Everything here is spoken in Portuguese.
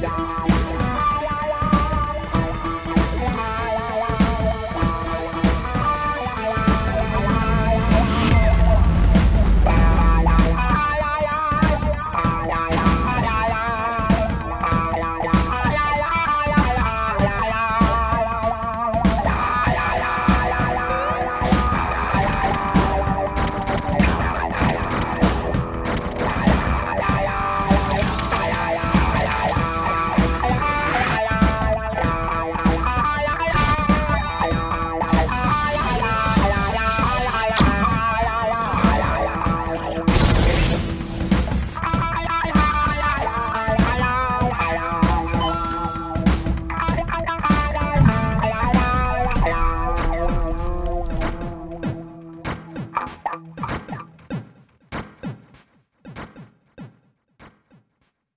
Tchau.